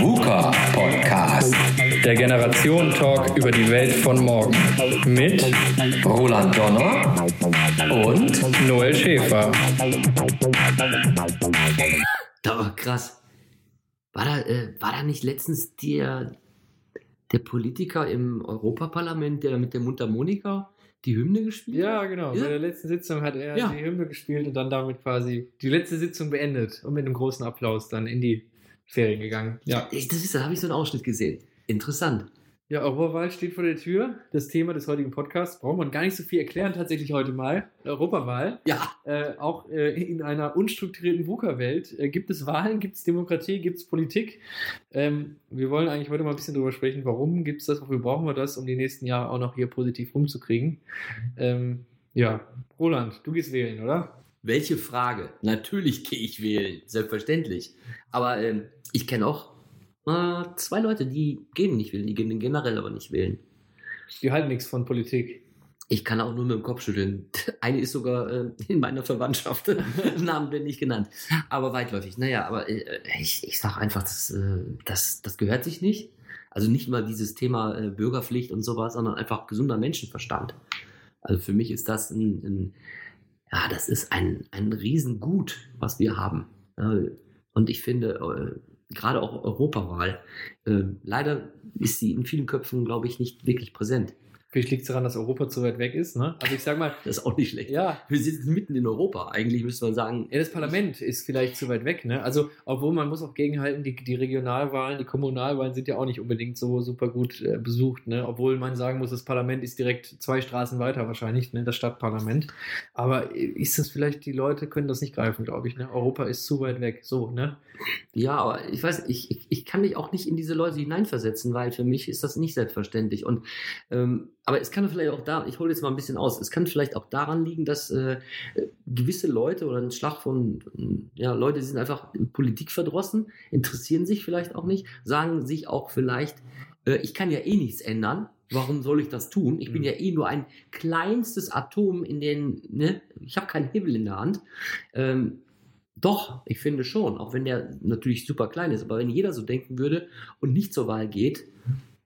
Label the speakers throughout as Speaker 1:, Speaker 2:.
Speaker 1: VUCA Podcast.
Speaker 2: Der Generation-Talk über die Welt von morgen. Mit
Speaker 1: Roland Donner
Speaker 2: und Noel Schäfer.
Speaker 3: Da war krass. War da, äh, war da nicht letztens der, der Politiker im Europaparlament, der mit der Mundharmonika die Hymne gespielt?
Speaker 2: Ja, genau.
Speaker 3: Ja.
Speaker 2: Bei der letzten Sitzung hat er
Speaker 3: Ja.
Speaker 2: die Hymne gespielt und dann damit quasi die letzte Sitzung beendet und mit einem großen Applaus dann in die Ferien gegangen. Ja.
Speaker 3: Ich, das ist, da habe ich so einen Ausschnitt gesehen. Interessant.
Speaker 2: Ja, Europawahl steht vor der Tür. Das Thema des heutigen Podcasts braucht man gar nicht so viel erklären, tatsächlich heute mal. Europawahl.
Speaker 3: Ja,
Speaker 2: Äh, auch äh, in einer unstrukturierten VUCA-Welt äh, gibt es Wahlen, gibt es Demokratie, gibt es Politik. Ähm, wir wollen eigentlich heute mal ein bisschen darüber sprechen, warum gibt es das, wofür brauchen wir das, um die nächsten Jahre auch noch hier positiv rumzukriegen. Ähm, ja, Roland, du gehst wählen, oder?
Speaker 3: welche Frage? Natürlich gehe ich wählen, selbstverständlich. Aber ähm, ich kenne auch äh, zwei Leute, die gehen nicht wählen, die gehen generell aber nicht wählen.
Speaker 2: Die halten nichts von Politik.
Speaker 3: Ich kann auch nur mit dem Kopf schütteln. Eine ist sogar äh, in meiner Verwandtschaft. Namen werden nicht genannt. Aber weitläufig. Naja, aber äh, ich, ich sage einfach, das, äh, das, das gehört sich nicht. Also nicht mal dieses Thema äh, Bürgerpflicht und sowas, sondern einfach gesunder Menschenverstand. Also für mich ist das ein, ein ja, das ist ein, ein Riesengut, was wir haben. Ja, und ich finde, äh, gerade auch Europawahl, äh, leider ist sie in vielen Köpfen, glaube ich, nicht wirklich präsent.
Speaker 2: Vielleicht liegt es daran, dass Europa zu weit weg ist. Ne? Also ich sag mal,
Speaker 3: Das ist auch nicht schlecht.
Speaker 2: ja,
Speaker 3: Wir sitzen mitten in Europa. Eigentlich müsste man sagen,
Speaker 2: Ja, das Parlament ist vielleicht zu weit weg, ne? Also, obwohl man muss auch gegenhalten, die, die Regionalwahlen, die Kommunalwahlen sind ja auch nicht unbedingt so super gut äh, besucht, ne? Obwohl man sagen muss, das Parlament ist direkt zwei Straßen weiter wahrscheinlich, ne? Das Stadtparlament. Aber äh, ist das vielleicht, die Leute können das nicht greifen, glaube ich, ne? Europa ist zu weit weg, so, ne?
Speaker 3: Ja, aber ich weiß, ich, ich, ich kann mich auch nicht in diese Leute hineinversetzen, weil für mich ist das nicht selbstverständlich. Und ähm, aber es kann vielleicht auch da, ich hole jetzt mal ein bisschen aus, es kann vielleicht auch daran liegen, dass äh, gewisse Leute oder ein Schlag von ja, Leute die sind einfach in Politik verdrossen, interessieren sich vielleicht auch nicht, sagen sich auch vielleicht, äh, ich kann ja eh nichts ändern. Warum soll ich das tun? Ich bin
Speaker 2: Mhm.
Speaker 3: ja eh nur ein kleinstes Atom in den, ne? Ich habe keinen Hebel in der Hand. Ähm, doch, ich finde schon, auch wenn der natürlich super klein ist, aber wenn jeder so denken würde und nicht zur Wahl geht,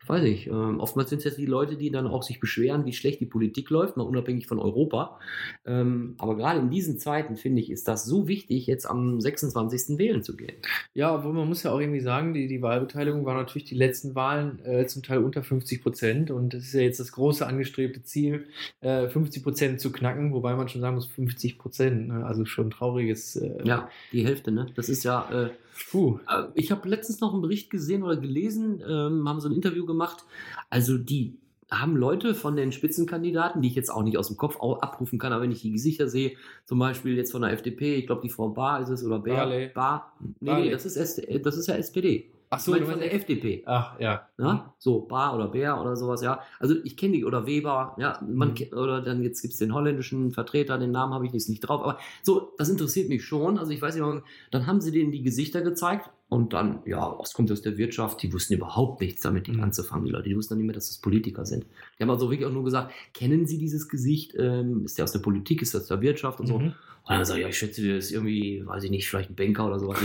Speaker 3: weiß ich, ähm, oftmals sind es jetzt die Leute, die dann auch sich beschweren, wie schlecht die Politik läuft, mal unabhängig von Europa. Ähm, aber gerade in diesen Zeiten, finde ich, ist das so wichtig, jetzt am 26. wählen zu gehen.
Speaker 2: Ja, obwohl man muss ja auch irgendwie sagen, die, die Wahlbeteiligung war natürlich die letzten Wahlen äh, zum Teil unter 50 Prozent und das ist ja jetzt das große angestrebte Ziel, äh, 50 Prozent zu knacken, wobei man schon sagen muss, 50 Prozent, ne? also schon trauriges. Äh,
Speaker 3: Ja, die Hälfte, ne? Das ist ja, äh,
Speaker 2: Puh.
Speaker 3: Äh, Ich habe letztens noch einen Bericht gesehen oder gelesen, ähm, haben so ein Interview gemacht. Also die haben Leute von den Spitzenkandidaten, die ich jetzt auch nicht aus dem Kopf abrufen kann, aber wenn ich die Gesichter sehe, zum Beispiel jetzt von der FDP, ich glaube die Frau Bar ist es oder Bär,
Speaker 2: Barley.
Speaker 3: Bar, nee,
Speaker 2: Barley.
Speaker 3: nee, das ist, S das ist ja SPD.
Speaker 2: Ach
Speaker 3: Ich
Speaker 2: so,
Speaker 3: meine
Speaker 2: du
Speaker 3: von der FDP.
Speaker 2: Ach ja.
Speaker 3: Ja? So, Bar oder Bär oder sowas, ja. Also ich kenne die, oder Weber, ja, man
Speaker 2: Mhm.
Speaker 3: oder dann jetzt gibt's den holländischen Vertreter, den Namen habe ich jetzt nicht drauf, aber so, das interessiert mich schon. Also ich weiß nicht, dann haben sie denen die Gesichter gezeigt und dann, ja, was kommt aus der Wirtschaft? Die wussten überhaupt nichts damit
Speaker 2: Mhm.
Speaker 3: anzufangen, die Leute. Die wussten dann nicht mehr, dass das Politiker sind. Die haben also wirklich auch nur gesagt, kennen Sie dieses Gesicht? Ähm, ist der aus der Politik, ist das aus der Wirtschaft und so?
Speaker 2: Mhm.
Speaker 3: Und dann sage ich, ja, ich schätze, der ist irgendwie, weiß ich nicht, vielleicht ein Banker oder sowas.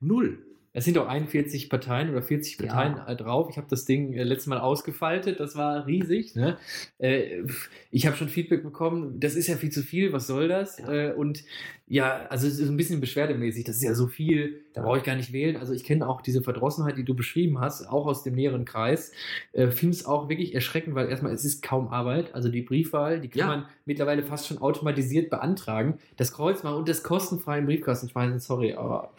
Speaker 3: Null.
Speaker 2: Es sind auch 41 Parteien oder 40
Speaker 3: Ja.
Speaker 2: Parteien äh, drauf. Ich habe das Ding äh, letztes Mal ausgefaltet, das war riesig. Ne? Äh, ich habe schon Feedback bekommen, das ist ja viel zu viel, was soll das?
Speaker 3: Ja.
Speaker 2: Äh, und ja, also es ist ein bisschen beschwerdemäßig, das ist ja so viel, da brauche ich gar nicht wählen. Also ich kenne auch diese Verdrossenheit, die du beschrieben hast, auch aus dem näheren Kreis. Äh, Finde es auch wirklich erschreckend, weil erstmal es ist kaum Arbeit. Also die Briefwahl, die kann
Speaker 3: Ja.
Speaker 2: man mittlerweile fast schon automatisiert beantragen. Das Kreuz mal und das kostenfrei im Briefkasten schmeißen, sorry, aber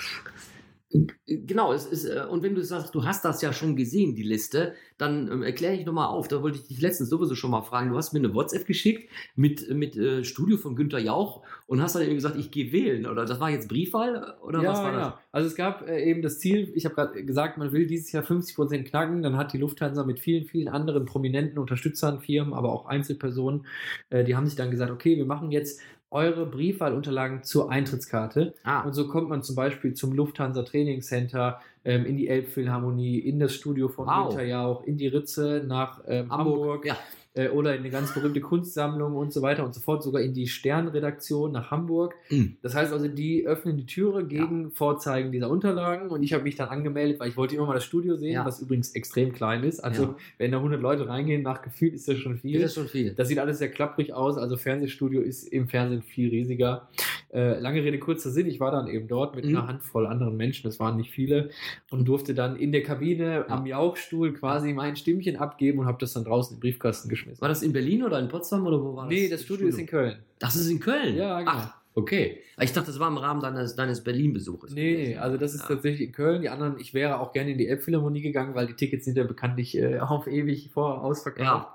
Speaker 3: Genau, es ist, äh, und wenn du sagst, du hast das ja schon gesehen, die Liste, dann ähm, erkläre ich nochmal auf. Da wollte ich dich letztens sowieso schon mal fragen. Du hast mir eine WhatsApp geschickt mit, mit äh, Studio von Günter Jauch und hast dann eben gesagt, ich gehe wählen. Oder das war jetzt Briefwahl? Oder
Speaker 2: ja,
Speaker 3: was war
Speaker 2: genau. Also es gab äh, eben das Ziel, ich habe gerade gesagt, man will dieses Jahr 50% knacken, dann hat die Lufthansa mit vielen, vielen anderen prominenten Unterstützern, Firmen, aber auch Einzelpersonen, äh, die haben sich dann gesagt, okay, wir machen jetzt eure Briefwahlunterlagen zur Eintrittskarte.
Speaker 3: Ah,
Speaker 2: Und so kommt man zum Beispiel zum Lufthansa Training Center, ähm, in die Elbphilharmonie, in das Studio von
Speaker 3: Wow.
Speaker 2: Günther Jauch, in die Ritze nach ähm, Hamburg.
Speaker 3: Ja.
Speaker 2: Äh, oder in eine ganz berühmte Kunstsammlung und so weiter und so fort, sogar in die Sternredaktion nach Hamburg.
Speaker 3: Mhm.
Speaker 2: Das heißt also, die öffnen die Türe gegen Vorzeigen dieser Unterlagen und ich habe mich dann angemeldet, weil ich wollte immer mal das Studio sehen,
Speaker 3: Ja.
Speaker 2: was übrigens extrem klein ist. Also
Speaker 3: Ja.
Speaker 2: wenn da 100 Leute reingehen, nach Gefühl ist das schon viel.
Speaker 3: Das ist schon viel.
Speaker 2: Das sieht alles sehr klapprig aus. Also Fernsehstudio ist im Fernsehen viel riesiger. Äh, lange Rede, kurzer Sinn. Ich war dann eben dort mit
Speaker 3: Mhm.
Speaker 2: einer Handvoll anderen Menschen, das waren nicht viele, und durfte dann in der Kabine am Jauchstuhl quasi mein Stimmchen abgeben und habe das dann draußen den Briefkasten geschmissen.
Speaker 3: War das in Berlin oder in Potsdam oder wo war das?
Speaker 2: nee, das Studio ist in Köln.
Speaker 3: Das ist in Köln?
Speaker 2: Ja, genau.
Speaker 3: Ach, okay. Ich dachte, das war im Rahmen deines, deines Berlin-Besuches.
Speaker 2: Nee, nee, also das ist
Speaker 3: Ja.
Speaker 2: tatsächlich in Köln. Die anderen, ich wäre auch gerne in die Elbphilharmonie gegangen, weil die Tickets sind ja bekanntlich äh, auf ewig vor ausverkauft.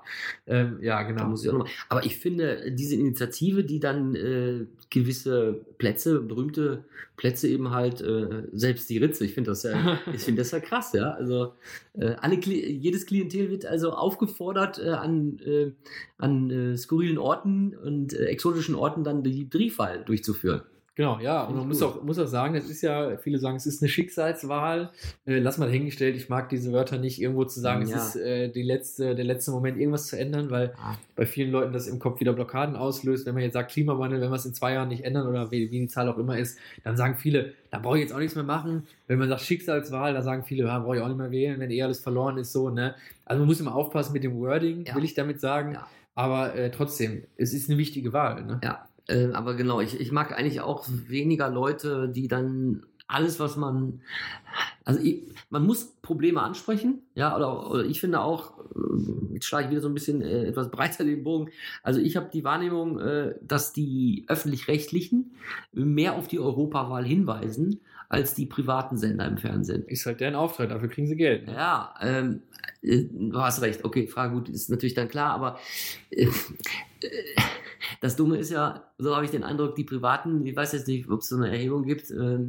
Speaker 2: Ähm, ja, genau.
Speaker 3: Aber ich finde, diese Initiative, die dann äh, gewisse Plätze, berühmte Plätze eben halt, äh, selbst die Ritze, ich finde das ja, ich finde das ja krass, ja. Also äh, alle Kli jedes Klientel wird also aufgefordert, äh, an, äh, an äh, skurrilen Orten und äh, exotischen Orten dann die Briefwahl durchzuführen.
Speaker 2: Genau, ja, und man muss auch, muss auch sagen, es ist ja, viele sagen, es ist eine Schicksalswahl. Äh, lass mal dahingestellt, ich mag diese Wörter nicht, irgendwo zu sagen,
Speaker 3: Ja.
Speaker 2: es ist äh, die letzte, der letzte Moment, irgendwas zu ändern, weil
Speaker 3: Ah.
Speaker 2: bei vielen Leuten das im Kopf wieder Blockaden auslöst. Wenn man jetzt sagt Klimawandel, wenn wir es in zwei Jahren nicht ändern oder wie, wie die Zahl auch immer ist, dann sagen viele, da brauche ich jetzt auch nichts mehr machen. Wenn man sagt Schicksalswahl, da sagen viele, ja, brauche ich auch nicht mehr wählen, wenn eh alles verloren ist, so, ne? Also man muss immer aufpassen mit dem Wording,
Speaker 3: Ja.
Speaker 2: will ich damit sagen.
Speaker 3: Ja.
Speaker 2: Aber äh, trotzdem, es ist eine wichtige Wahl, ne?
Speaker 3: Ja, äh, aber genau, ich, ich mag eigentlich auch weniger Leute, die dann alles, was man, also ich, man muss Probleme ansprechen, ja, oder, oder ich finde auch, äh, jetzt schlage ich wieder so ein bisschen äh, etwas breiter den Bogen, also ich habe die Wahrnehmung, äh, dass die öffentlich-rechtlichen mehr auf die Europawahl hinweisen, als die privaten Sender im Fernsehen.
Speaker 2: Ist halt deren Auftrag, dafür kriegen sie Geld. Ne?
Speaker 3: Ja, ähm, äh, du hast recht. Okay, Frage gut, ist natürlich dann klar, aber äh, äh, das Dumme ist ja, so habe ich den Eindruck, die Privaten, ich weiß jetzt nicht, ob es so eine Erhebung gibt, äh,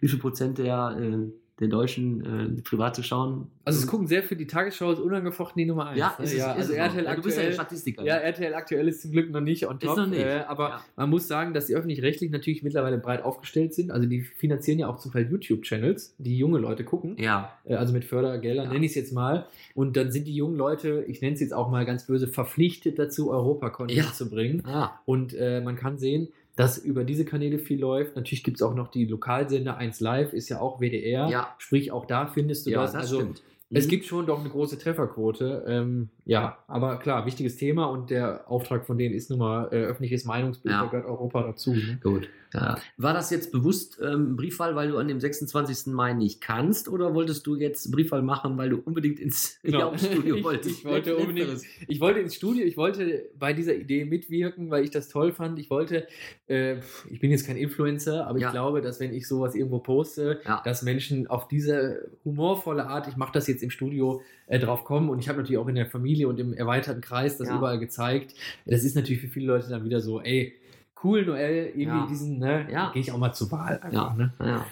Speaker 3: wie viel Prozent der, äh, der Deutschen äh, private schauen.
Speaker 2: Also es gucken sehr für die Tagesschau ist unangefochten die Nummer eins.
Speaker 3: ja,
Speaker 2: ne?
Speaker 3: ist
Speaker 2: ja
Speaker 3: ist
Speaker 2: also
Speaker 3: es
Speaker 2: RTL
Speaker 3: ja, du bist ja der
Speaker 2: aktuell.
Speaker 3: Statistiker.
Speaker 2: Ja, RTL aktuell ist zum Glück noch nicht on
Speaker 3: Ist
Speaker 2: top.
Speaker 3: noch nicht.
Speaker 2: Äh, aber
Speaker 3: Ja.
Speaker 2: man muss sagen, dass die öffentlich-rechtlich natürlich mittlerweile breit aufgestellt sind. Also die finanzieren ja auch zum Teil YouTube-Channels, die junge Leute gucken.
Speaker 3: ja,
Speaker 2: Äh, also mit Fördergeldern,
Speaker 3: Ja.
Speaker 2: nenne ich es jetzt mal. Und dann sind die jungen Leute, ich nenne es jetzt auch mal ganz böse, verpflichtet dazu, Europa-Content
Speaker 3: Ja.
Speaker 2: zu bringen.
Speaker 3: ah,
Speaker 2: Und äh, man kann sehen, dass über diese Kanäle viel läuft. Natürlich gibt es auch noch die Lokalsender 1 Live, ist ja auch WDR.
Speaker 3: Ja.
Speaker 2: Sprich, auch da findest du
Speaker 3: ja,
Speaker 2: das.
Speaker 3: das
Speaker 2: Also
Speaker 3: stimmt.
Speaker 2: es
Speaker 3: Mhm.
Speaker 2: gibt schon doch eine große Trefferquote. Ähm, ja, aber klar, wichtiges Thema und der Auftrag von denen ist nun mal äh, öffentliches Meinungsbild,
Speaker 3: Ja.
Speaker 2: da gehört Europa dazu. Ne?
Speaker 3: Gut. Ja. War das jetzt bewusst ähm, Briefwahl, weil du an dem 26. Mai nicht kannst, oder wolltest du jetzt Briefwahl machen, weil du unbedingt ins
Speaker 2: Genau.
Speaker 3: Studio
Speaker 2: Ich-
Speaker 3: wolltest?
Speaker 2: ich wollte unbedingt- Ich wollte ins Studio, ich wollte bei dieser Idee mitwirken, weil ich das toll fand. Ich wollte, äh, ich bin jetzt kein Influencer, aber
Speaker 3: Ja.
Speaker 2: ich glaube, dass wenn ich sowas irgendwo poste,
Speaker 3: Ja.
Speaker 2: dass Menschen auf diese humorvolle Art, ich mache das jetzt im Studio, äh, drauf kommen. Und ich habe natürlich auch in der Familie und im erweiterten Kreis das überall gezeigt. Das ist natürlich für viele Leute dann wieder so, ey, cool, Noel, irgendwie
Speaker 3: Ja.
Speaker 2: diesen, ne,
Speaker 3: Ja.
Speaker 2: gehe ich auch mal zur Wahl einfach,
Speaker 3: Ja.
Speaker 2: ne?
Speaker 3: Ja.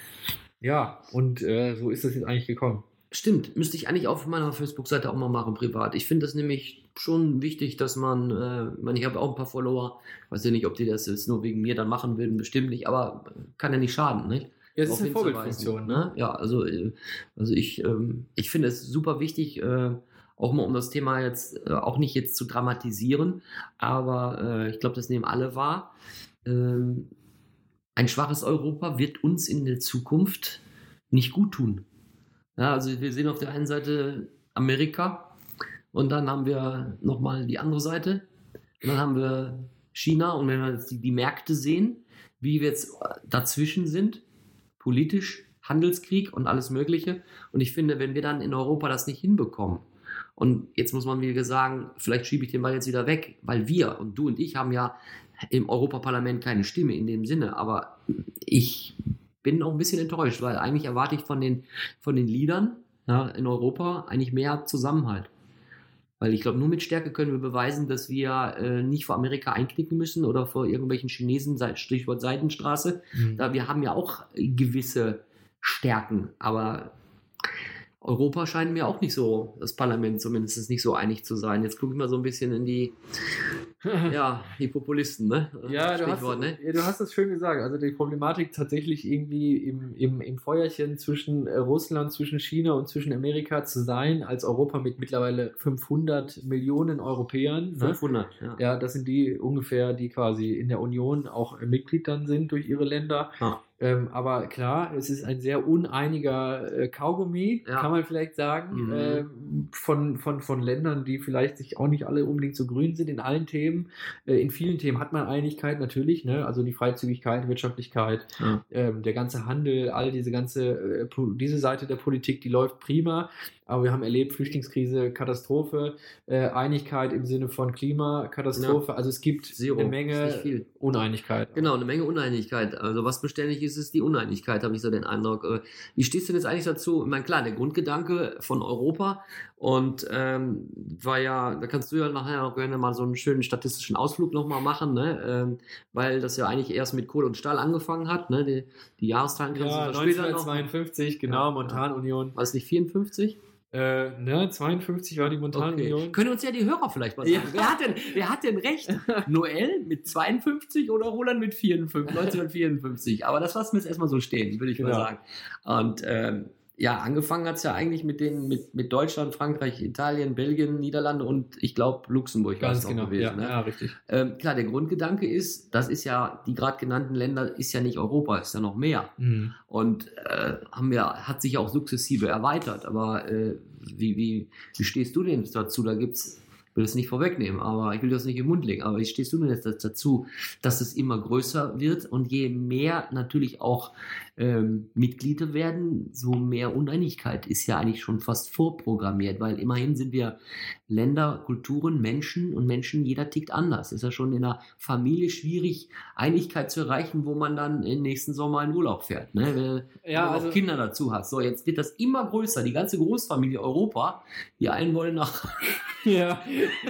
Speaker 2: Ja, und äh, so ist das jetzt eigentlich gekommen.
Speaker 3: Stimmt, müsste ich eigentlich auf meiner Facebook-Seite auch mal machen, privat. Ich finde das nämlich schon wichtig, dass man, äh, ich, meine, ich habe auch ein paar Follower, weiß ja nicht, ob die das jetzt nur wegen mir dann machen würden, bestimmt nicht, aber kann ja nicht schaden, nicht?
Speaker 2: Ja, es ist eine Vorbildfunktion, ne?
Speaker 3: ne? Ja, also, äh, also ich, ähm, ich finde es super wichtig, äh, auch mal um das Thema jetzt äh, auch nicht jetzt zu dramatisieren, aber äh, ich glaube, das nehmen alle wahr. Ähm, ein schwaches Europa wird uns in der Zukunft nicht gut tun. Ja, also wir sehen auf der einen Seite Amerika und dann haben wir nochmal die andere Seite und dann haben wir China und wenn wir jetzt die, die Märkte sehen, wie wir jetzt dazwischen sind, politisch, Handelskrieg und alles Mögliche. Und ich finde, wenn wir dann in Europa das nicht hinbekommen, und jetzt muss man wieder sagen, vielleicht schiebe ich den Ball jetzt wieder weg, weil wir und du und ich haben ja im Europaparlament keine Stimme in dem Sinne, aber ich bin auch ein bisschen enttäuscht, weil eigentlich erwarte ich von den, von den Leadern ja, in Europa eigentlich mehr Zusammenhalt. Weil ich glaube, nur mit Stärke können wir beweisen, dass wir äh, nicht vor Amerika einknicken müssen oder vor irgendwelchen Chinesen, Stichwort Seitenstraße.
Speaker 2: Mhm.
Speaker 3: Da wir haben ja auch gewisse Stärken, aber Europa scheint mir auch nicht so, das Parlament zumindest nicht so einig zu sein. Jetzt gucke ich mal so ein bisschen in die, ja, die Populisten, ne?
Speaker 2: Ja du, hast,
Speaker 3: ne?
Speaker 2: ja, du hast das schön gesagt. Also die Problematik tatsächlich irgendwie im, im, im Feuerchen zwischen äh, Russland, zwischen China und zwischen Amerika zu sein, als Europa mit mittlerweile 500 Millionen Europäern. Ne?
Speaker 3: 500, ja.
Speaker 2: Ja, das sind die ungefähr, die quasi in der Union auch äh, Mitglied dann sind durch ihre Länder.
Speaker 3: Ja.
Speaker 2: Ähm, aber klar, es ist ein sehr uneiniger äh, Kaugummi,
Speaker 3: Ja.
Speaker 2: kann man vielleicht sagen,
Speaker 3: Mhm.
Speaker 2: ähm, von, von, von Ländern, die vielleicht sich auch nicht alle unbedingt so grün sind in allen Themen. Äh, in vielen Themen hat man Einigkeit natürlich, ne? also die Freizügigkeit, Wirtschaftlichkeit,
Speaker 3: Ja.
Speaker 2: ähm, der ganze Handel, all diese ganze, äh, diese Seite der Politik, die läuft prima. Aber wir haben erlebt, Flüchtlingskrise, Katastrophe, äh, Einigkeit im Sinne von Klimakatastrophe. Also es gibt
Speaker 3: Zero.
Speaker 2: eine Menge. Uneinigkeit.
Speaker 3: Genau, eine Menge Uneinigkeit. Also was beständig ist, ist die Uneinigkeit, habe ich so den Eindruck. Äh, Wie stehst du denn jetzt eigentlich dazu? Ich meine, klar, der Grundgedanke von Europa und ähm, war ja, da kannst du ja nachher auch gerne mal so einen schönen statistischen Ausflug nochmal machen, ne? ähm, weil das ja eigentlich erst mit Kohle und Stahl angefangen hat. Ne? Die, die Jahreszahlen kannst
Speaker 2: Ja,
Speaker 3: du später noch.
Speaker 2: 1952, genau,
Speaker 3: Ja,
Speaker 2: Montanunion.
Speaker 3: War es nicht 54?
Speaker 2: Äh, ne, 52 war die Montanunion.
Speaker 3: Können uns ja die Hörer vielleicht mal
Speaker 2: Ja.
Speaker 3: sagen. Wer, hat denn, wer hat denn recht? Noel mit 52 oder Roland mit 54, 1954? Aber das lassen wir jetzt erstmal so stehen, würde ich mal
Speaker 2: Genau.
Speaker 3: sagen. Und ähm, ja, angefangen hat es ja eigentlich mit, den, mit, mit Deutschland, Frankreich, Italien, Belgien, Niederlande und ich glaube Luxemburg es
Speaker 2: Ganz genau,
Speaker 3: gewesen.
Speaker 2: ja,
Speaker 3: ne?
Speaker 2: ja, richtig.
Speaker 3: ähm, klar, der Grundgedanke ist, das ist ja, die gerade genannten Länder ist ja nicht Europa, ist ja noch mehr
Speaker 2: Mhm.
Speaker 3: und äh, haben ja, hat sich auch sukzessive erweitert. Aber äh, wie, wie, wie stehst du denn dazu? Da gibt's, ich will das nicht vorwegnehmen, aber ich will das nicht im Mund legen, aber wie stehst du denn jetzt dazu, dass es immer größer wird und je mehr natürlich auch ähm, Mitglieder werden, so mehr Uneinigkeit ist ja eigentlich schon fast vorprogrammiert, weil immerhin sind wir Länder, Kulturen, Menschen und Menschen, jeder tickt anders. Ist ja schon in der Familie schwierig, Einigkeit zu erreichen, wo man dann im nächsten Sommer in Urlaub fährt. Ne? Wenn
Speaker 2: Ja,
Speaker 3: du
Speaker 2: also-
Speaker 3: auch Kinder dazu hast. So, jetzt wird das immer größer, die ganze Großfamilie Europa. Die einen wollen nach.
Speaker 2: Ja,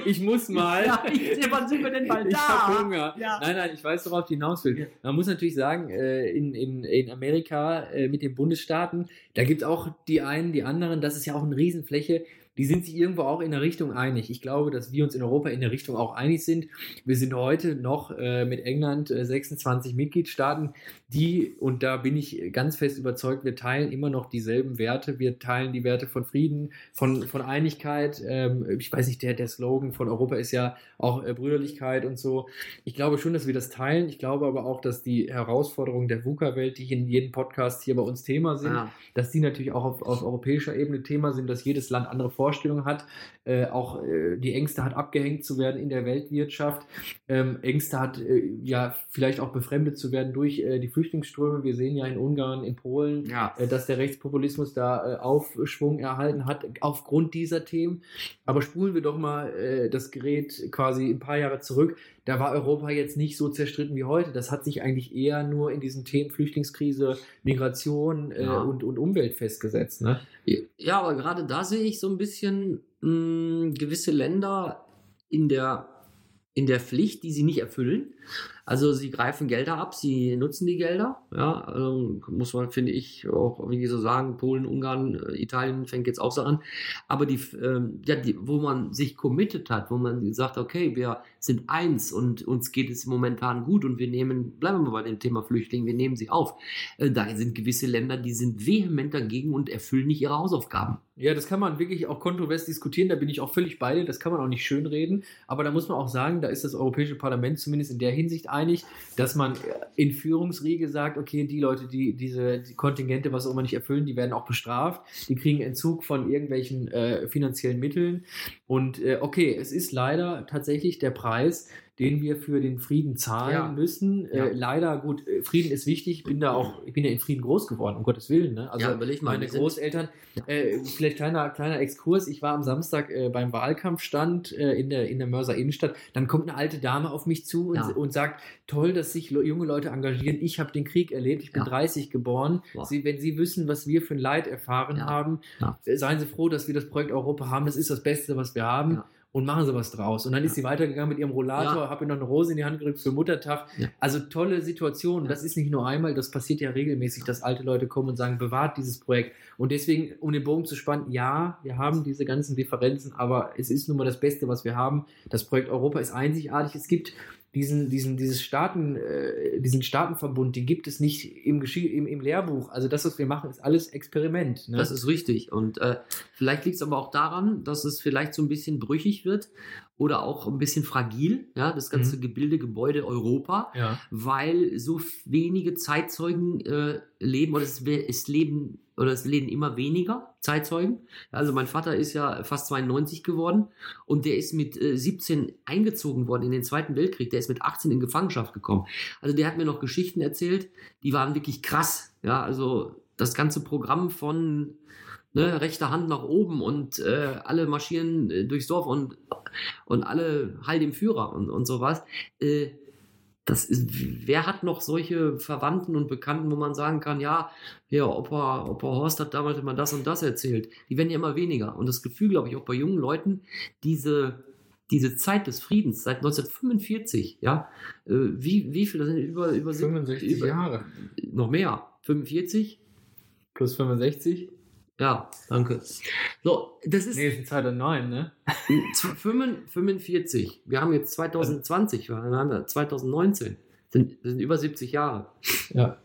Speaker 2: ich muss mal.
Speaker 3: Ja, ich, wann sind wir denn bald
Speaker 2: ich
Speaker 3: da?
Speaker 2: hab Hunger.
Speaker 3: Ja.
Speaker 2: Nein, nein, ich weiß, worauf du hinaus will. Man muss natürlich sagen, äh, in, in, in Amerika äh, mit den Bundesstaaten, da gibt es auch die einen, die anderen, das ist ja auch eine Riesenfläche. Die sind sich irgendwo auch in der Richtung einig. Ich glaube, dass wir uns in Europa in der Richtung auch einig sind. Wir sind heute noch äh, mit England äh, 26 Mitgliedstaaten, die, und da bin ich ganz fest überzeugt, wir teilen immer noch dieselben Werte. Wir teilen die Werte von Frieden, von, von Einigkeit. Ähm, ich weiß nicht, der, der Slogan von Europa ist ja auch äh, Brüderlichkeit und so. Ich glaube schon, dass wir das teilen. Ich glaube aber auch, dass die Herausforderungen der VUCA-Welt, die in jedem Podcast hier bei uns Thema sind,
Speaker 3: Ja.
Speaker 2: dass die natürlich auch auf, auf europäischer Ebene Thema sind, dass jedes Land andere Vorstellungen hat, äh, auch äh, die Ängste hat, abgehängt zu werden in der Weltwirtschaft, ähm, Ängste hat, äh, ja, vielleicht auch befremdet zu werden durch äh, die Flüchtlingsströme. Wir sehen ja in Ungarn, in Polen,
Speaker 3: Ja.
Speaker 2: äh, dass der Rechtspopulismus da Aufschwung erhalten hat aufgrund dieser Themen. Aber spulen wir doch mal das Gerät quasi ein paar Jahre zurück. Da war Europa jetzt nicht so zerstritten wie heute. Das hat sich eigentlich eher nur in diesen Themen Flüchtlingskrise, Migration äh,
Speaker 3: Ja.
Speaker 2: und, und Umwelt festgesetzt. Ne?
Speaker 3: Ja, aber gerade da sehe ich so ein bisschen mh, gewisse Länder in der, in der Pflicht, die sie nicht erfüllen. Also sie greifen Gelder ab, sie nutzen die Gelder. Ja, also muss man, finde ich, auch wie so sagen, Polen, Ungarn, äh, Italien fängt jetzt auch so an. Aber die, ähm, ja, die, wo man sich committed hat, wo man sagt, okay, wir sind eins und uns geht es momentan gut und wir nehmen, bleiben wir bei dem Thema Flüchtlinge, wir nehmen sie auf. Äh, da sind gewisse Länder, die sind vehement dagegen und erfüllen nicht ihre Hausaufgaben.
Speaker 2: Ja, das kann man wirklich auch kontrovers diskutieren. Da bin ich auch völlig bei dir. Das kann man auch nicht schönreden. Aber da muss man auch sagen, da ist das Europäische Parlament zumindest in der Hinsicht einig, dass man in Führungsriege sagt, okay, die Leute, die diese die Kontingente, was auch immer nicht erfüllen, die werden auch bestraft. Die kriegen Entzug von irgendwelchen äh, finanziellen Mitteln. Und äh, okay, es ist leider tatsächlich der Preis, den wir für den Frieden zahlen
Speaker 3: Ja.
Speaker 2: müssen.
Speaker 3: Ja.
Speaker 2: Äh, leider, gut, äh, Frieden ist wichtig. Ich bin da auch, ich bin ja in Frieden groß geworden, um Gottes Willen. Ne? Also
Speaker 3: Ja, mal,
Speaker 2: meine Großeltern, äh, vielleicht kleiner, kleiner Exkurs. Ich war am Samstag äh, beim Wahlkampfstand äh, in, der, in der Mörser Innenstadt. Dann kommt eine alte Dame auf mich zu und,
Speaker 3: Ja.
Speaker 2: und sagt, toll, dass sich junge Leute engagieren. Ich habe den Krieg erlebt. Ich bin
Speaker 3: Ja.
Speaker 2: 30 geboren.
Speaker 3: Wow.
Speaker 2: Sie, wenn Sie wissen, was wir für ein Leid erfahren
Speaker 3: Ja.
Speaker 2: haben,
Speaker 3: Ja.
Speaker 2: äh, seien Sie froh, dass wir das Projekt Europa haben. Das ist das Beste, was wir haben. Und machen sie was draus. Und dann ist sie weitergegangen mit ihrem Rollator,
Speaker 3: Ja.
Speaker 2: habe ihr noch eine Rose in die Hand gedrückt für Muttertag. Also tolle Situation. Das ist nicht nur einmal, das passiert ja regelmäßig, dass alte Leute kommen und sagen, bewahrt dieses Projekt. Und deswegen, um den Bogen zu spannen, ja, wir haben diese ganzen Differenzen, aber es ist nun mal das Beste, was wir haben. Das Projekt Europa ist einzigartig. Es gibt diesen, diesen, dieses Staaten, äh, diesen Staatenverbund, den gibt es nicht im, Geschi im, im Lehrbuch. Also das, was wir machen, ist alles Experiment. Ne?
Speaker 3: Das ist richtig. Und äh, vielleicht liegt es aber auch daran, dass es vielleicht so ein bisschen brüchig wird oder auch ein bisschen fragil, ja, das ganze
Speaker 2: Mhm.
Speaker 3: Gebilde, Gebäude Europa,
Speaker 2: ja.
Speaker 3: weil so wenige Zeitzeugen äh, leben oder es, es leben oder es leben immer weniger Zeitzeugen. Also mein Vater ist ja fast 92 geworden und der ist mit äh, 17 eingezogen worden in den Zweiten Weltkrieg. Der ist mit 18 in Gefangenschaft gekommen. Also der hat mir noch Geschichten erzählt, die waren wirklich krass. Ja, also das ganze Programm von ne, rechter Hand nach oben und äh, alle marschieren äh, durchs Dorf und, und alle Heil dem Führer und, und sowas. Äh, das ist, wer hat noch solche Verwandten und Bekannten, wo man sagen kann, ja, ja, Opa, Opa Horst hat damals immer das und das erzählt. Die werden ja immer weniger. Und das Gefühl, glaube ich, auch bei jungen Leuten, diese, diese Zeit des Friedens seit 1945, ja, äh, wie, wie viel, das sind über, über
Speaker 2: 65
Speaker 3: über,
Speaker 2: Jahre.
Speaker 3: Noch mehr. 45?
Speaker 2: Plus 65?
Speaker 3: Ja, danke. So, das ist
Speaker 2: Nee, ist 2009, ne?
Speaker 3: 45. Wir haben jetzt 2020, wir haben ja 2019. Sind, das sind über 70 Jahre.
Speaker 2: Ja,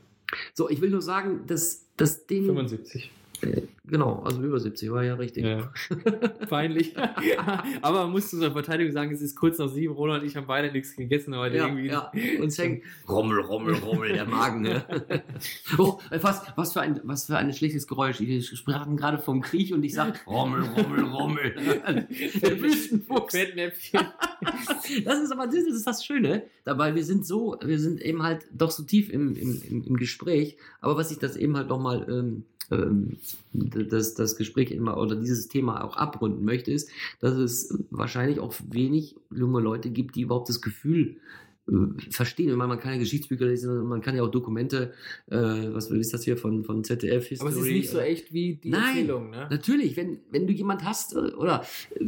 Speaker 3: So, ich will nur sagen, dass das Ding.
Speaker 2: 75.
Speaker 3: Genau, also über 70 war ja richtig.
Speaker 2: Ja. Peinlich. Aber man muss zu seiner Verteidigung sagen, es ist kurz nach sieben. Roland und ich haben beide nichts gegessen heute
Speaker 3: Ja,
Speaker 2: irgendwie.
Speaker 3: ja. Uns hängt Rummel, Rummel, Rummel, der Magen. Ne? oh, was, was, für ein, was für ein schlechtes Geräusch. Wir sprachen gerade vom Krieg und ich sag Rummel, Rummel, Rummel. Der Wüstenfuchs. Das ist aber das ist das Schöne. Dabei, wir sind so, wir sind eben halt doch so tief im, im, im, Gespräch. Aber was ich das eben halt nochmal, ähm, das, das Gespräch immer oder dieses Thema auch abrunden möchte, ist, dass es wahrscheinlich auch wenig junge Leute gibt, die überhaupt das Gefühl verstehen. Ich meine, man kann ja Geschichtsbücher lesen, man kann ja auch Dokumente, äh, was ist das hier von, von ZDF History?
Speaker 2: Aber es ist nicht so echt wie die
Speaker 3: Nein.
Speaker 2: Erzählung, ne?
Speaker 3: Natürlich, wenn, wenn du jemand hast, äh, oder äh,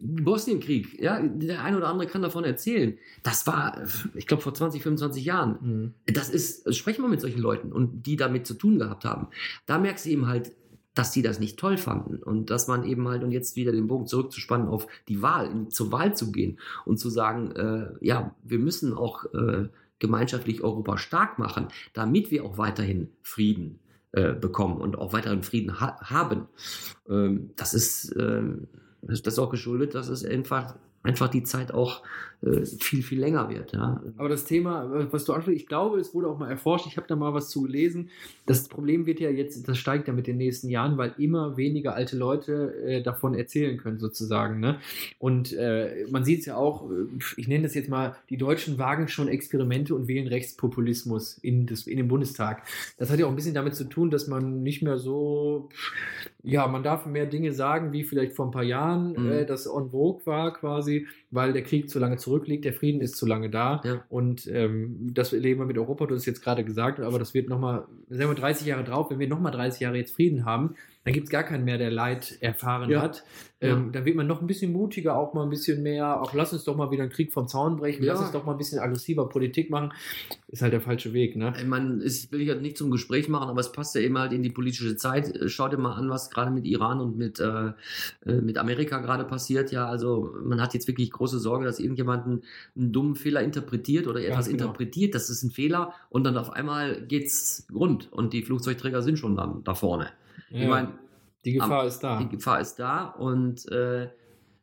Speaker 3: Bosnienkrieg, ja, der eine oder andere kann davon erzählen. Das war, äh, ich glaube, vor 20, 25 Jahren.
Speaker 2: Mhm.
Speaker 3: Das ist, sprechen wir mit solchen Leuten und die damit zu tun gehabt haben. Da merkst du eben halt, dass die das nicht toll fanden und dass man eben halt, und jetzt wieder den Bogen zurückzuspannen auf die Wahl, in, zur Wahl zu gehen und zu sagen, äh, ja, wir müssen auch äh, gemeinschaftlich Europa stark machen, damit wir auch weiterhin Frieden äh, bekommen und auch weiterhin Frieden ha haben. Ähm, das ist, ähm, das ist auch geschuldet, dass es einfach, einfach die Zeit auch äh, viel, viel länger wird. Ja.
Speaker 2: Aber das Thema, was du ansprichst, ich glaube, es wurde auch mal erforscht, ich habe da mal was zu gelesen. Das Problem wird ja jetzt, das steigt ja mit den nächsten Jahren, weil immer weniger alte Leute äh, davon erzählen können, sozusagen. Ne? Und äh, man sieht es ja auch, äh, ich nenne das jetzt mal, die Deutschen wagen schon Experimente und wählen Rechtspopulismus in, das, in den Bundestag. Das hat ja auch ein bisschen damit zu tun, dass man nicht mehr so, ja, man darf mehr Dinge sagen, wie vielleicht vor ein paar Jahren
Speaker 3: Mhm.
Speaker 2: äh, das en vogue war quasi, weil der Krieg zu lange zurückliegt, der Frieden ist zu lange da.
Speaker 3: Ja.
Speaker 2: Und ähm, das erleben wir mit Europa, du hast es jetzt gerade gesagt, aber das wird nochmal, sagen wir 30 Jahre drauf, wenn wir nochmal 30 Jahre jetzt Frieden haben, dann gibt es gar keinen mehr, der Leid erfahren
Speaker 3: Ja.
Speaker 2: hat. Ähm, Dann wird man noch ein bisschen mutiger, auch mal ein bisschen mehr, auch lass uns doch mal wieder einen Krieg vom Zaun brechen,
Speaker 3: Ja.
Speaker 2: lass uns doch mal ein bisschen aggressiver Politik machen. Ist halt der falsche Weg, ne?
Speaker 3: Ich meine, ich will ich halt nicht zum Gespräch machen, aber es passt ja eben halt in die politische Zeit. Äh, Schau dir mal an, was gerade mit Iran und mit, äh, äh, mit Amerika gerade passiert. Ja, also man hat jetzt wirklich große Sorge, dass irgendjemand einen, einen dummen Fehler interpretiert oder etwas
Speaker 2: genau.
Speaker 3: interpretiert, das ist ein Fehler und dann auf einmal geht's rund und die Flugzeugträger sind schon dann da vorne. Ich
Speaker 2: Ja,
Speaker 3: meine,
Speaker 2: die Gefahr ist da.
Speaker 3: die Gefahr ist da und äh,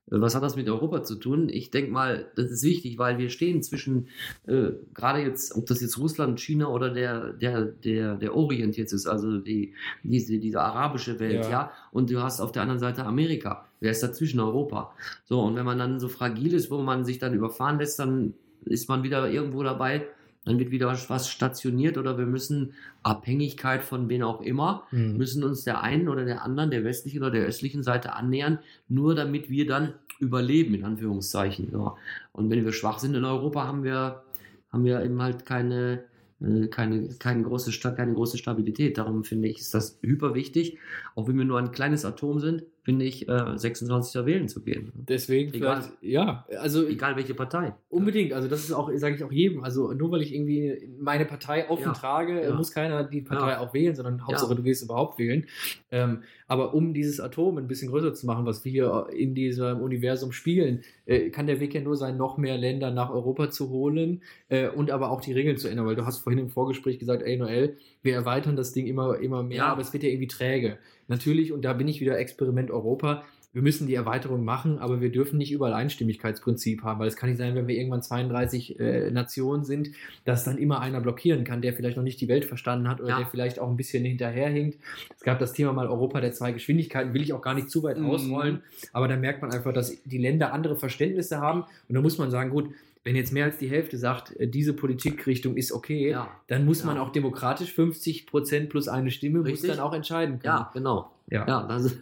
Speaker 3: was hat das mit Europa zu tun? Ich denke mal, das ist wichtig, weil wir stehen zwischen, äh, gerade jetzt, ob das jetzt Russland, China oder der, der, der, der Orient jetzt ist, also die, diese, diese arabische Welt,
Speaker 2: Ja.
Speaker 3: ja. und du hast auf der anderen Seite Amerika. Wer ist dazwischen? Europa. So, und wenn man dann so fragil ist, wo man sich dann überfahren lässt, dann ist man wieder irgendwo dabei, dann wird wieder was stationiert oder wir müssen Abhängigkeit von wen auch immer
Speaker 2: Mhm.
Speaker 3: müssen uns der einen oder der anderen, der westlichen oder der östlichen Seite annähern, nur damit wir dann überleben, in Anführungszeichen. Ja. Und wenn wir schwach sind in Europa, haben wir, haben wir eben halt keine, äh, keine, keine, große, keine große Stabilität. Darum finde ich, ist das hyper wichtig. Auch wenn wir nur ein kleines Atom sind, finde ich, äh, 26. wählen zu gehen.
Speaker 2: Deswegen
Speaker 3: Egal.
Speaker 2: vielleicht, ja, also
Speaker 3: Egal welche Partei.
Speaker 2: unbedingt. Also das ist auch, sage ich auch jedem. Also nur weil ich irgendwie meine Partei offen
Speaker 3: Ja,
Speaker 2: trage,
Speaker 3: ja.
Speaker 2: muss keiner die Partei
Speaker 3: Ja.
Speaker 2: auch wählen, sondern Hauptsache du gehst überhaupt wählen. Ähm, aber um dieses Atom ein bisschen größer zu machen, was wir hier in diesem Universum spielen, äh, kann der Weg ja nur sein, noch mehr Länder nach Europa zu holen äh, und aber auch die Regeln zu ändern. Weil du hast vorhin im Vorgespräch gesagt, ey Noel, wir erweitern das Ding immer, immer mehr, aber es wird ja irgendwie träge. Natürlich, und da bin ich wieder Experiment Europa, wir müssen die Erweiterung machen, aber wir dürfen nicht überall Einstimmigkeitsprinzip haben, weil es kann nicht sein, wenn wir irgendwann 32 äh, Nationen sind, dass dann immer einer blockieren kann, der vielleicht noch nicht die Welt verstanden hat oder
Speaker 3: Ja.
Speaker 2: der vielleicht auch ein bisschen hinterherhinkt. Es gab das Thema mal Europa der zwei Geschwindigkeiten, will ich auch gar nicht zu weit
Speaker 3: Mhm.
Speaker 2: ausrollen, aber da merkt man einfach, dass die Länder andere Verständnisse haben und da muss man sagen, gut, wenn jetzt mehr als die Hälfte sagt, äh, diese Politikrichtung ist okay,
Speaker 3: Ja.
Speaker 2: dann muss
Speaker 3: Ja.
Speaker 2: man auch demokratisch 50 Prozent plus eine Stimme
Speaker 3: Richtig.
Speaker 2: muss dann auch entscheiden können.
Speaker 3: Ja, genau.
Speaker 2: ja.
Speaker 3: Ja, das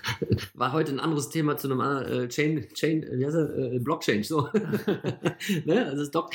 Speaker 3: war heute ein anderes Thema zu einem anderen äh, Chain, Chain, wie heißt er? Äh, Blockchain, so. ne? Also das Doc.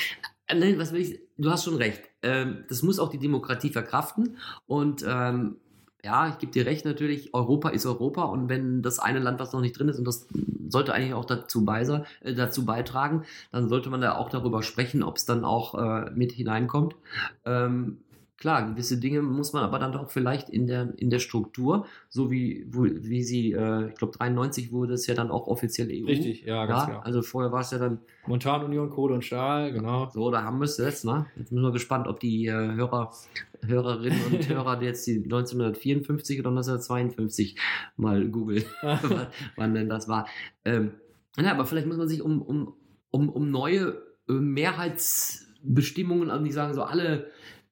Speaker 3: Äh, Nein, was will ich? Du hast schon recht. Ähm, das muss auch die Demokratie verkraften. Und ähm, ja, ich gebe dir recht natürlich, Europa ist Europa und wenn das eine Land, was noch nicht drin ist, und das sollte eigentlich auch dazu, beisa, äh, dazu beitragen, dann sollte man da auch darüber sprechen, ob es dann auch äh, mit hineinkommt. Ähm, klar, gewisse Dinge muss man aber dann doch vielleicht in der, in der Struktur, so wie, wo, wie sie, äh, ich glaube 93 wurde es ja dann auch offiziell EU.
Speaker 2: Richtig, ja, ganz
Speaker 3: Ja,
Speaker 2: klar.
Speaker 3: also vorher war es ja dann
Speaker 2: Montanunion, Kohle und Stahl, genau.
Speaker 3: so, da haben wir es jetzt, ne? Jetzt sind wir gespannt, ob die äh, Hörer, Hörerinnen und Hörer jetzt die 1954 oder 1952 mal googeln, wann- denn das war. Ähm, ja, aber vielleicht muss man sich um, um, um, um neue äh, Mehrheitsbestimmungen, also die sagen so alle,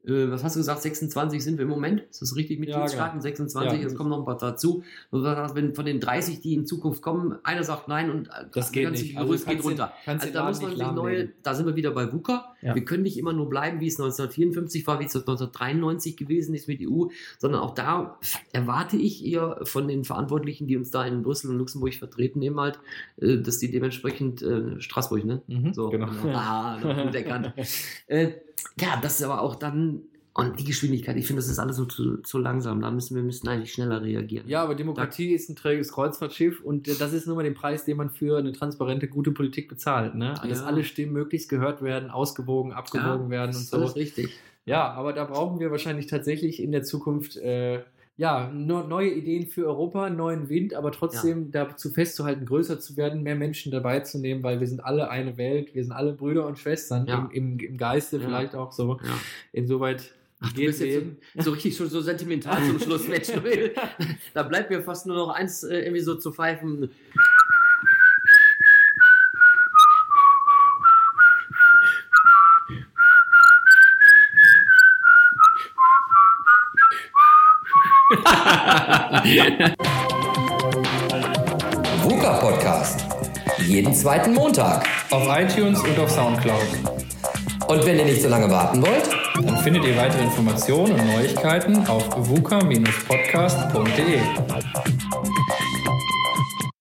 Speaker 3: äh, was hast du gesagt, 26 sind wir im Moment? Ist das richtig? Mitgliedstaaten 26,
Speaker 2: Ja.
Speaker 3: jetzt kommen noch ein paar dazu. Und wenn von den 30, die in Zukunft kommen, einer sagt nein und äh,
Speaker 2: Das geht
Speaker 3: ganze
Speaker 2: nicht. Kannst
Speaker 3: geht runter.
Speaker 2: Den, kannst
Speaker 3: Also da muss man sich neue,
Speaker 2: lahmlegen.
Speaker 3: da sind wir wieder bei VUCA.
Speaker 2: Ja.
Speaker 3: Wir können nicht immer nur bleiben, wie es 1954 war, wie es 1993 gewesen ist mit EU, sondern auch da erwarte ich eher von den Verantwortlichen, die uns da in Brüssel und Luxemburg vertreten, eben halt, äh, dass die dementsprechend äh, Straßburg, ne?
Speaker 2: Mhm,
Speaker 3: So,
Speaker 2: genau.
Speaker 3: Ah, noch gut erkannt. äh, ja, das ist aber auch dann, und die Geschwindigkeit, ich finde, das ist alles so zu, zu langsam. Da müssen wir müssen eigentlich schneller reagieren.
Speaker 2: Ja, aber Demokratie ist ein träges Kreuzfahrtschiff und äh, das ist nun mal den Preis, den man für eine transparente, gute Politik bezahlt. Ne? Dass
Speaker 3: Ja.
Speaker 2: alle Stimmen möglichst gehört werden, ausgewogen, abgewogen werden und
Speaker 3: das ist
Speaker 2: so.
Speaker 3: richtig.
Speaker 2: Ja, aber da brauchen wir wahrscheinlich tatsächlich in der Zukunft äh, ja, neue Ideen für Europa, neuen Wind, aber trotzdem dazu festzuhalten, größer zu werden, mehr Menschen dabei zu nehmen, weil wir sind alle eine Welt, wir sind alle Brüder und Schwestern
Speaker 3: Ja.
Speaker 2: im, im, im Geiste
Speaker 3: Ja.
Speaker 2: vielleicht auch so.
Speaker 3: Ja.
Speaker 2: Insoweit
Speaker 3: Ach, du
Speaker 2: geht
Speaker 3: bist jetzt so, so richtig schon so sentimental zum Schluss, Mensch. Da bleibt mir fast nur noch eins äh, irgendwie so zu pfeifen.
Speaker 1: VUCA Podcast. Jeden zweiten Montag.
Speaker 4: Auf iTunes und auf Soundcloud.
Speaker 1: Und wenn ihr nicht so lange warten wollt,
Speaker 4: Dann findet ihr weitere Informationen und Neuigkeiten auf vuka-podcast.de.